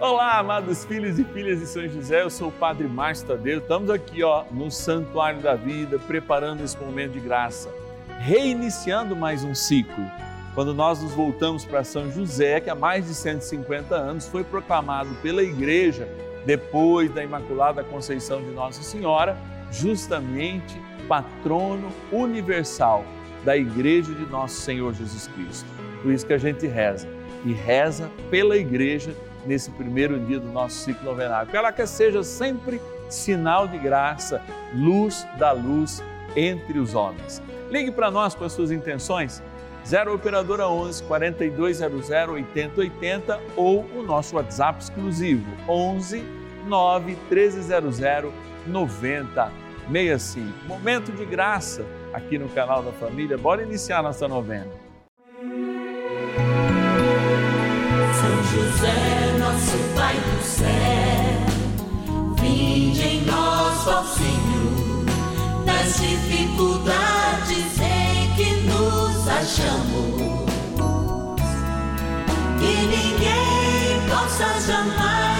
Olá, amados filhos e filhas de São José, eu sou o Padre Márcio Tadeu. Estamos aqui ó, no Santuário da Vida, preparando esse momento de graça, reiniciando mais um ciclo. Quando nós nos voltamos para São José, que há mais de 150 anos foi proclamado pela Igreja, depois da Imaculada Conceição de Nossa Senhora, justamente patrono universal da Igreja de Nosso Senhor Jesus Cristo. Por isso que a gente reza, e reza pela Igreja nesse primeiro dia do nosso ciclo novenário. Que ela que seja sempre sinal de graça, luz da luz entre os homens. Ligue para nós com as suas intenções, 0 Operadora 11 4200 8080 ou o nosso WhatsApp exclusivo 11 9 1300 9065. Momento de graça aqui no canal da família. Bora iniciar nossa novena. São José, nosso Pai do céu, vinde em nós, ó Senhor, nas dificuldades em que nos achamos. Que ninguém possa jamais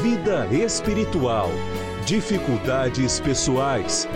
vida espiritual, dificuldades pessoais,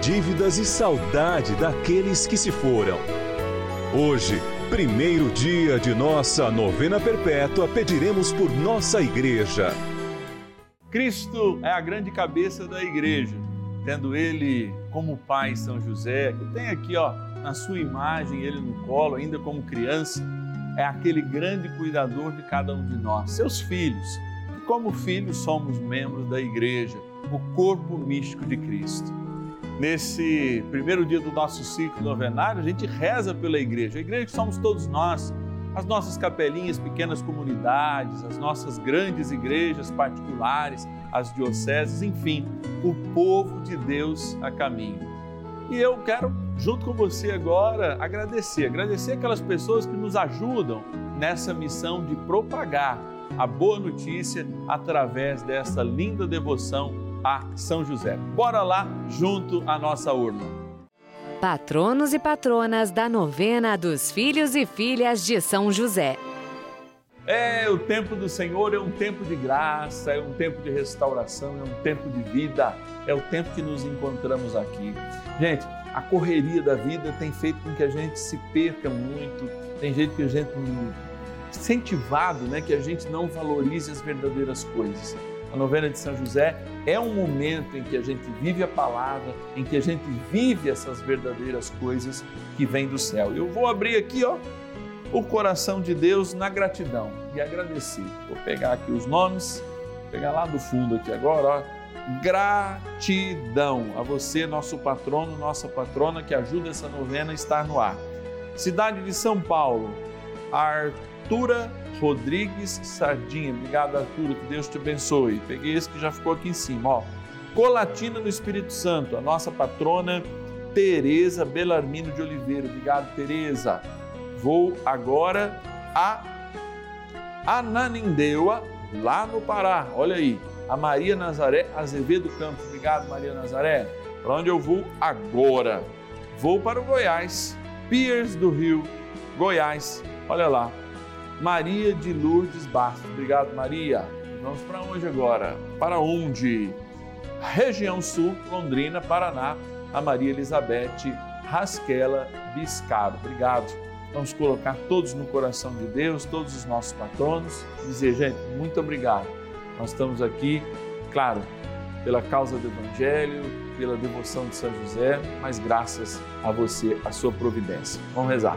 dívidas e saudade daqueles que se foram. Hoje, primeiro dia de nossa novena perpétua, pediremos por nossa igreja. Cristo é a grande cabeça da igreja, tendo ele como pai São José, que tem aqui ó, na sua imagem ele no colo, ainda como criança, é aquele grande cuidador de cada um de nós, seus filhos. Como filhos somos membros da igreja, o corpo místico de Cristo. Nesse primeiro dia do nosso ciclo novenário, a gente reza pela igreja. A igreja que somos todos nós, as nossas capelinhas, pequenas comunidades, as nossas grandes igrejas particulares, as dioceses, enfim, o povo de Deus a caminho. E eu quero, junto com você agora, agradecer, agradecer aquelas pessoas que nos ajudam nessa missão de propagar a boa notícia através dessa linda devoção a São José. Bora lá junto à nossa urna. Patronos e patronas da novena dos filhos e filhas de São José. É, o tempo do Senhor é um tempo de graça, é um tempo de restauração, é um tempo de vida, é o tempo que nos encontramos aqui. Gente, a correria da vida tem feito com que a gente se perca muito, tem jeito que a gente incentivado, né, que a gente não valorize as verdadeiras coisas. A novena de São José é um momento em que a gente vive a palavra, em que a gente vive essas verdadeiras coisas que vêm do céu. Eu vou abrir aqui, ó, o coração de Deus na gratidão e agradecer. Vou pegar aqui os nomes, pegar lá do fundo aqui agora, ó. Gratidão a você, nosso patrono, nossa patrona que ajuda essa novena a estar no ar. Cidade de São Paulo, Artura Rodrigues Sardinha. Obrigado, Arthur, que Deus te abençoe. Peguei esse que já ficou aqui em cima, ó. Colatina no Espírito Santo, a nossa patrona Tereza Belarmino de Oliveira. Obrigado, Tereza. Vou agora a Ananindeua, lá no Pará. Olha aí, a Maria Nazaré Azevedo Campos. Obrigado, Maria Nazaré. Para onde eu vou agora? Vou para o Goiás, Piers do Rio, Goiás. Olha lá, Maria de Lourdes Bastos. Obrigado, Maria. Vamos para onde agora? Para onde? Região Sul, Londrina, Paraná, a Maria Elizabeth Rasquela Biscaro. Obrigado. Vamos colocar todos no coração de Deus, todos os nossos patronos, dizer, gente, muito obrigado. Nós estamos aqui, claro, pela causa do Evangelho, pela devoção de São José, mas graças a você, a sua providência. Vamos rezar.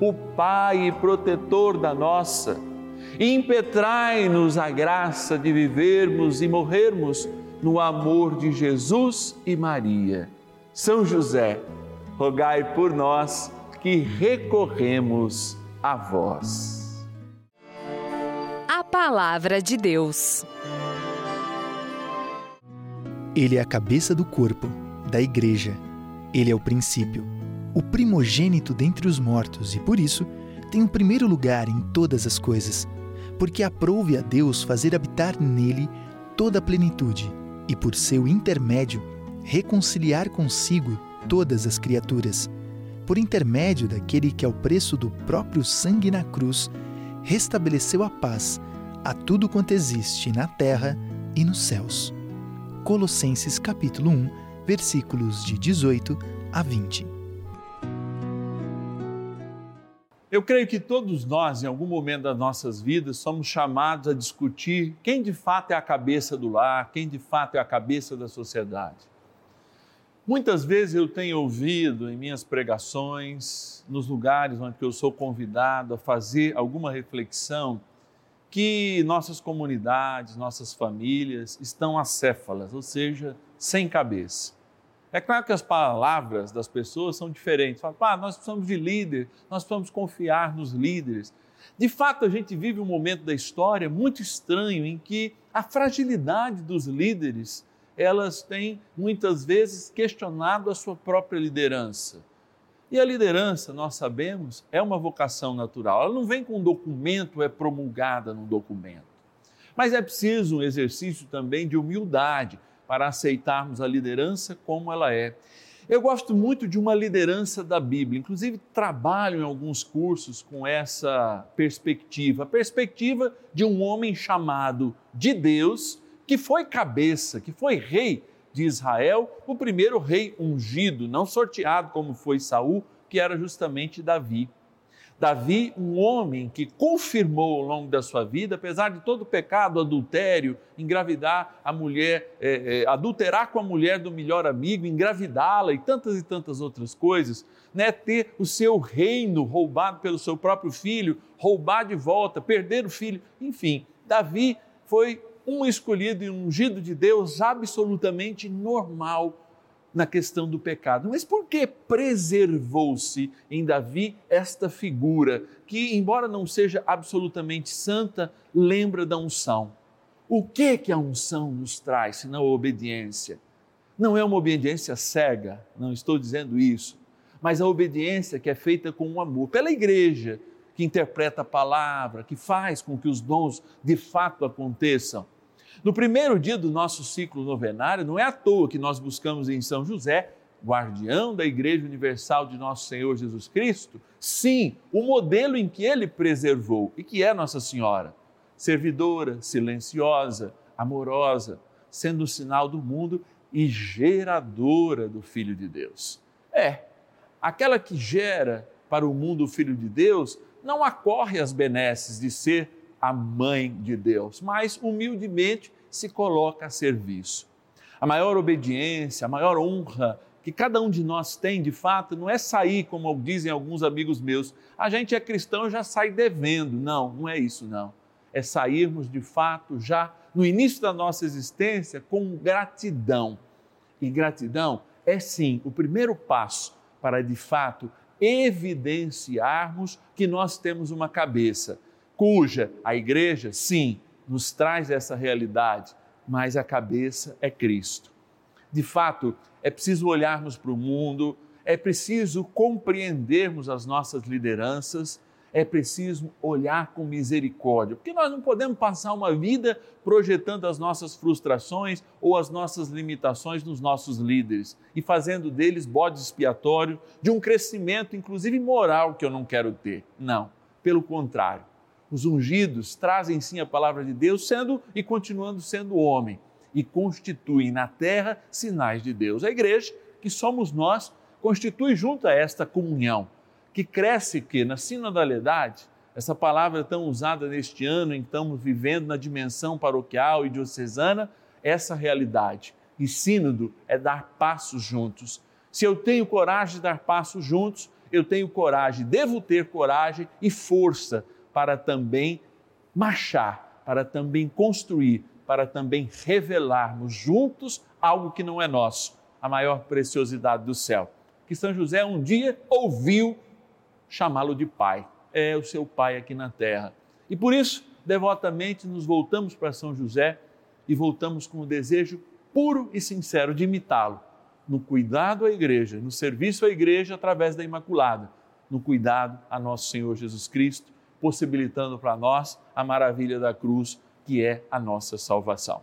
o Pai e protetor da nossa, impetrai-nos a graça de vivermos e morrermos no amor de Jesus e Maria. São José, rogai por nós que recorremos a vós. A palavra de Deus. Ele é a cabeça do corpo, da igreja. Ele é o princípio, o primogênito dentre os mortos e, por isso, tem o primeiro lugar em todas as coisas, porque aprouve a Deus fazer habitar nele toda a plenitude e, por seu intermédio, reconciliar consigo todas as criaturas. Por intermédio daquele que, ao preço do próprio sangue na cruz, restabeleceu a paz a tudo quanto existe na terra e nos céus. Colossenses capítulo 1, versículos de 18 a 20. Eu creio que todos nós, em algum momento das nossas vidas, somos chamados a discutir quem de fato é a cabeça do lar, quem de fato é a cabeça da sociedade. Muitas vezes eu tenho ouvido em minhas pregações, nos lugares onde eu sou convidado a fazer alguma reflexão, que nossas comunidades, nossas famílias estão acéfalas, ou seja, sem cabeça. É claro que as palavras das pessoas são diferentes. Fala, ah, nós precisamos de líder, nós precisamos confiar nos líderes. De fato, a gente vive um momento da história muito estranho em que a fragilidade dos líderes, elas têm muitas vezes questionado a sua própria liderança. E a liderança, nós sabemos, é uma vocação natural. Ela não vem com um documento, é promulgada num documento. Mas é preciso um exercício também de humildade para aceitarmos a liderança como ela é. Eu gosto muito de uma liderança da Bíblia, inclusive trabalho em alguns cursos com essa perspectiva, a perspectiva de um homem chamado de Deus, que foi cabeça, que foi rei de Israel, o primeiro rei ungido, não sorteado como foi Saul, que era justamente Davi. Davi, um homem que confirmou ao longo da sua vida, apesar de todo o pecado, adultério, engravidar a mulher, é, é, adulterar com a mulher do melhor amigo, engravidá-la e tantas e tantas outras coisas, né? ter o seu reino roubado pelo seu próprio filho, roubar de volta, perder o filho, enfim, Davi foi um escolhido e ungido de Deus absolutamente normal na questão do pecado. Mas por que preservou-se em Davi esta figura que, embora não seja absolutamente santa, lembra da unção? O que que a unção nos traz, senão a obediência? Não é uma obediência cega, não estou dizendo isso, mas a obediência que é feita com um amor pela igreja, que interpreta a palavra, que faz com que os dons de fato aconteçam. No primeiro dia do nosso ciclo novenário, não é à toa que nós buscamos em São José, guardião da Igreja Universal de Nosso Senhor Jesus Cristo, sim, o modelo em que ele preservou e que é Nossa Senhora, servidora, silenciosa, amorosa, sendo o sinal do mundo e geradora do Filho de Deus. É, aquela que gera para o mundo o Filho de Deus não acorre às benesses de ser a mãe de Deus, mas humildemente se coloca a serviço. A maior obediência, a maior honra que cada um de nós tem, de fato, não é sair, como dizem alguns amigos meus, a gente é cristão já sai devendo. Não, não é isso, não. É sairmos, de fato, já no início da nossa existência com gratidão. E gratidão é sim o primeiro passo para, de fato, evidenciarmos que nós temos uma cabeça, cuja a igreja, sim, nos traz essa realidade, mas a cabeça é Cristo. De fato, é preciso olharmos para o mundo, é preciso compreendermos as nossas lideranças é preciso olhar com misericórdia, porque nós não podemos passar uma vida projetando as nossas frustrações ou as nossas limitações nos nossos líderes e fazendo deles bode expiatório de um crescimento, inclusive moral, que eu não quero ter. Não, pelo contrário. Os ungidos trazem sim a palavra de Deus, sendo e continuando sendo homem, e constituem na terra sinais de Deus. A igreja, que somos nós, constitui junto a esta comunhão que cresce que na sinodalidade, essa palavra tão usada neste ano, estamos vivendo na dimensão paroquial e diocesana, essa realidade. E sínodo é dar passos juntos. Se eu tenho coragem de dar passos juntos, eu tenho coragem, devo ter coragem e força para também marchar, para também construir, para também revelarmos juntos algo que não é nosso, a maior preciosidade do céu. Que São José um dia ouviu chamá-lo de Pai. É o seu Pai aqui na terra. E por isso, devotamente, nos voltamos para São José e voltamos com o desejo puro e sincero de imitá-lo no cuidado à igreja, no serviço à igreja através da Imaculada, no cuidado a nosso Senhor Jesus Cristo, possibilitando para nós a maravilha da cruz, que é a nossa salvação.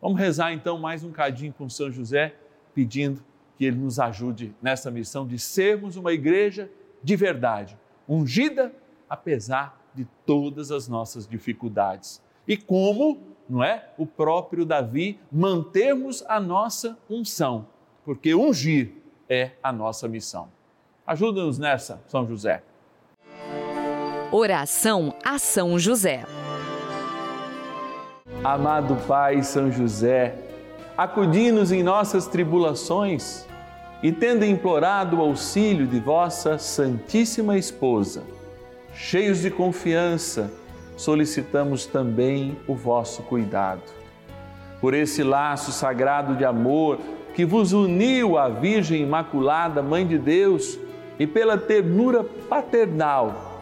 Vamos rezar então mais um cadinho com São José, pedindo que ele nos ajude nessa missão de sermos uma igreja de verdade, ungida apesar de todas as nossas dificuldades. E como, não é, o próprio Davi mantermos a nossa unção, porque ungir é a nossa missão. Ajuda-nos nessa, São José. Oração a São José. Amado Pai São José, acudi-nos em nossas tribulações e tendo implorado o auxílio de vossa Santíssima Esposa, cheios de confiança, solicitamos também o vosso cuidado. Por esse laço sagrado de amor que vos uniu à Virgem Imaculada, Mãe de Deus, e pela ternura paternal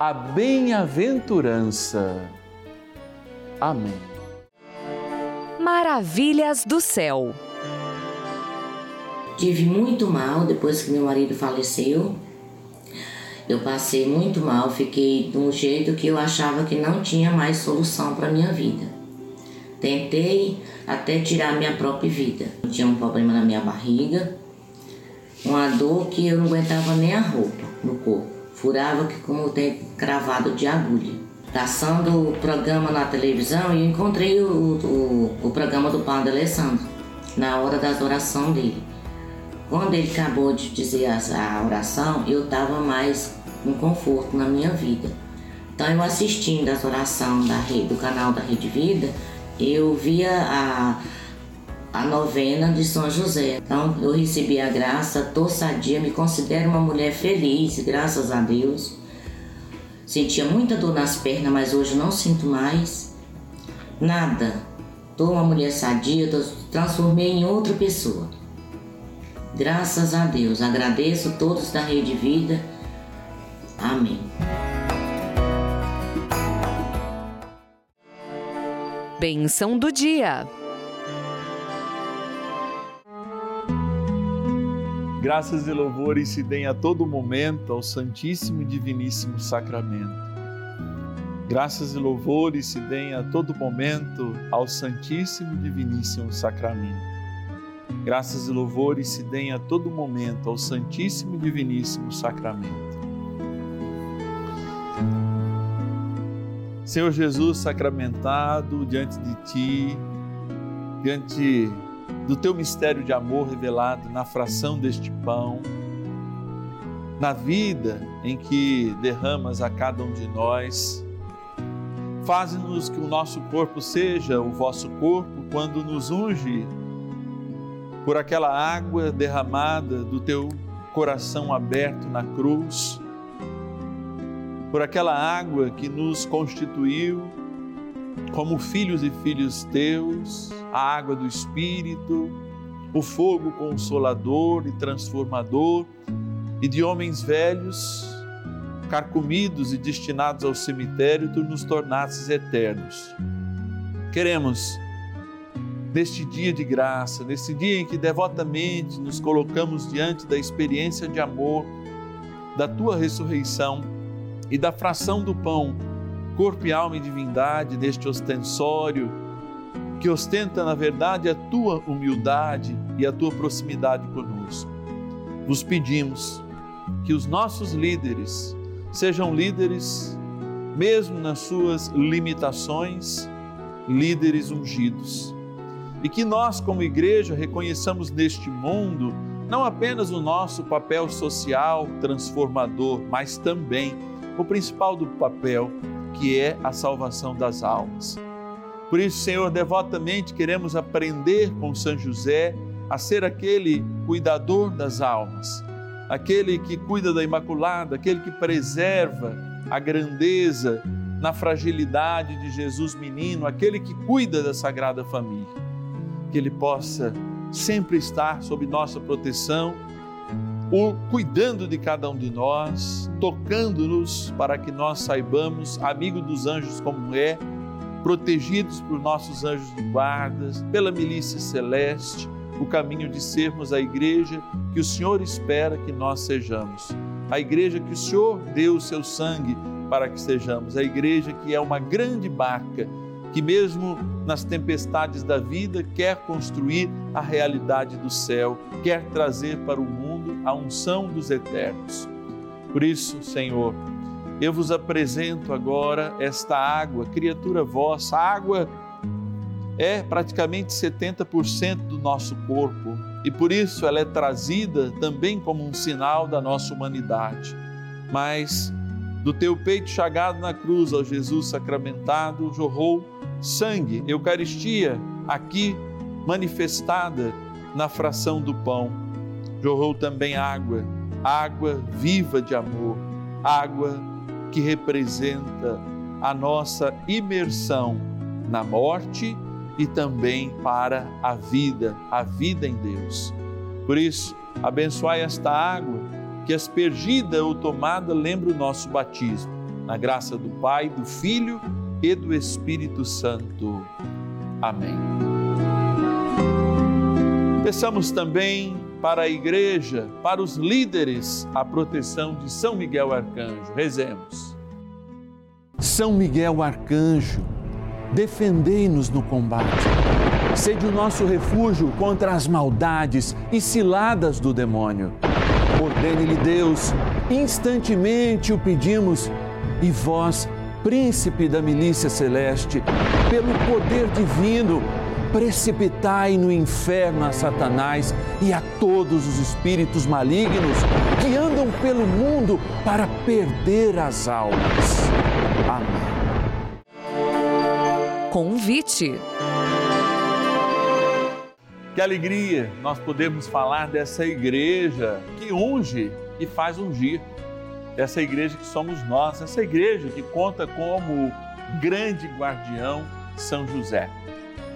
a bem-aventurança. Amém. Maravilhas do céu. Tive muito mal depois que meu marido faleceu. Eu passei muito mal, fiquei de um jeito que eu achava que não tinha mais solução para minha vida. Tentei até tirar minha própria vida. Eu tinha um problema na minha barriga, uma dor que eu não aguentava nem a roupa no corpo. Furava que como tem cravado de agulha. Passando o programa na televisão, eu encontrei o, o, o programa do Padre Alessandro, na hora da oração dele. Quando ele acabou de dizer a oração, eu estava mais com conforto na minha vida. Então, eu assistindo as orações da rede, do canal da Rede Vida, eu via a, a novena de São José. Então, eu recebi a graça, tô sadia, me considero uma mulher feliz, graças a Deus. Sentia muita dor nas pernas, mas hoje não sinto mais. Nada. Tô uma mulher sadia, tô, transformei em outra pessoa. Graças a Deus. Agradeço todos da Rede Vida. Amém. Benção do dia. Graças e louvores se deem a todo momento ao Santíssimo e Diviníssimo Sacramento. Graças e louvores se deem a todo momento ao Santíssimo e Diviníssimo Sacramento. Graças e louvores se deem a todo momento ao Santíssimo e Diviníssimo Sacramento. Senhor Jesus sacramentado diante de Ti, diante do Teu mistério de amor revelado na fração deste pão, na vida em que derramas a cada um de nós, faze-nos que o nosso corpo seja o vosso corpo quando nos unge por aquela água derramada do teu coração aberto na cruz, por aquela água que nos constituiu como filhos e filhos teus, a água do Espírito, o fogo consolador e transformador, e de homens velhos, carcomidos e destinados ao cemitério, tu nos tornasses eternos. Queremos neste dia de graça, nesse dia em que devotamente nos colocamos diante da experiência de amor, da tua ressurreição e da fração do pão, corpo e alma e divindade deste ostensório, que ostenta, na verdade, a tua humildade e a tua proximidade conosco. Vos pedimos que os nossos líderes sejam líderes, mesmo nas suas limitações, líderes ungidos e que nós, como igreja, reconheçamos neste mundo não apenas o nosso papel social transformador, mas também o principal do papel, que é a salvação das almas. Por isso, Senhor, devotamente queremos aprender com São José a ser aquele cuidador das almas, aquele que cuida da Imaculada, aquele que preserva a grandeza na fragilidade de Jesus menino, aquele que cuida da Sagrada Família que Ele possa sempre estar sob nossa proteção, o cuidando de cada um de nós, tocando-nos para que nós saibamos, amigo dos anjos como é, protegidos por nossos anjos de guardas, pela milícia celeste, o caminho de sermos a igreja que o Senhor espera que nós sejamos. A igreja que o Senhor deu o seu sangue para que sejamos, a igreja que é uma grande barca que, mesmo nas tempestades da vida, quer construir a realidade do céu, quer trazer para o mundo a unção dos eternos. Por isso, Senhor, eu vos apresento agora esta água, criatura vossa. A água é praticamente 70% do nosso corpo e por isso ela é trazida também como um sinal da nossa humanidade. Mas do teu peito chagado na cruz, ó Jesus sacramentado, jorrou sangue, Eucaristia, aqui manifestada na fração do pão. Jorrou também água, água viva de amor, água que representa a nossa imersão na morte e também para a vida, a vida em Deus. Por isso, abençoai esta água que aspergida ou tomada lembra o nosso batismo. Na graça do Pai, do Filho e do Espírito Santo. Amém. Peçamos também para a igreja, para os líderes, a proteção de São Miguel Arcanjo. Rezemos. São Miguel Arcanjo, defendei-nos no combate. Sede o nosso refúgio contra as maldades e ciladas do demônio. Ordene-lhe Deus, instantemente o pedimos, e vós, príncipe da milícia celeste, pelo poder divino, precipitai no inferno a Satanás e a todos os espíritos malignos que andam pelo mundo para perder as almas. Amém. Convite. Que alegria nós podemos falar dessa igreja que unge e faz ungir. Dessa igreja que somos nós, essa igreja que conta como grande guardião São José.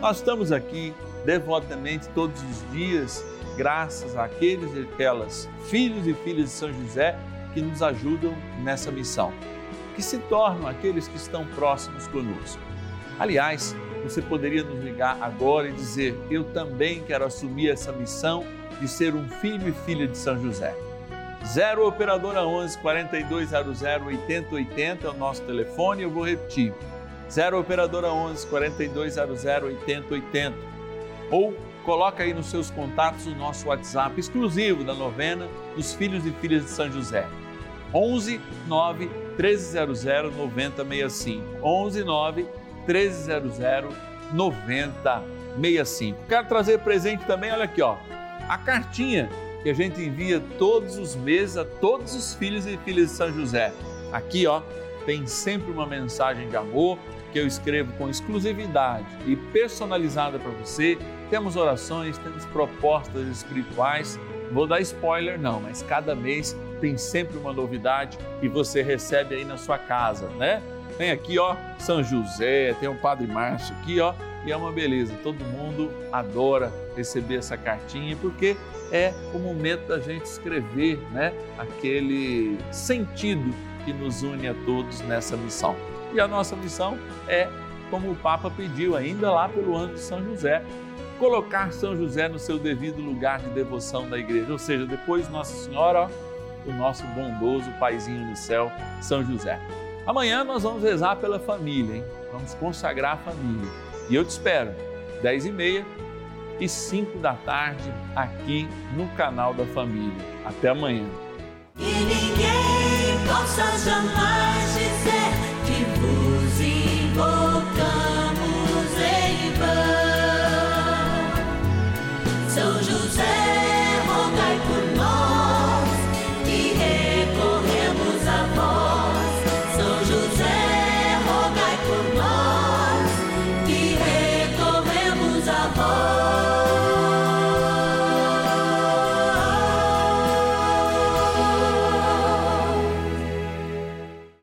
Nós estamos aqui devotamente todos os dias, graças àqueles e aquelas filhos e filhas de São José que nos ajudam nessa missão, que se tornam aqueles que estão próximos conosco. Aliás, você poderia nos ligar agora e dizer: Eu também quero assumir essa missão de ser um filho e filha de São José. 0 Operadora 11 4200 8080 é o nosso telefone, eu vou repetir. 0 Operadora 11 4200 8080. Ou coloca aí nos seus contatos o nosso WhatsApp exclusivo da novena dos filhos e filhas de São José. 11 9 1300 9065. 11 9 1300 9065. Quero trazer presente também, olha aqui, ó, a cartinha que a gente envia todos os meses a todos os filhos e filhas de São José. Aqui, ó, tem sempre uma mensagem de amor que eu escrevo com exclusividade e personalizada para você. Temos orações, temos propostas espirituais. Vou dar spoiler não, mas cada mês tem sempre uma novidade e você recebe aí na sua casa, né? Tem aqui, ó, São José, tem o Padre Márcio aqui, ó, e é uma beleza. Todo mundo adora receber essa cartinha porque é o momento da gente escrever, né, aquele sentido que nos une a todos nessa missão. E a nossa missão é, como o Papa pediu ainda lá pelo ano de São José, colocar São José no seu devido lugar de devoção da igreja, ou seja, depois Nossa Senhora, ó, o nosso bondoso paizinho no céu, São José. Amanhã nós vamos rezar pela família, hein? Vamos consagrar a família. E eu te espero, 10 e meia e 5 da tarde, aqui no canal da família. Até amanhã. op such a mij.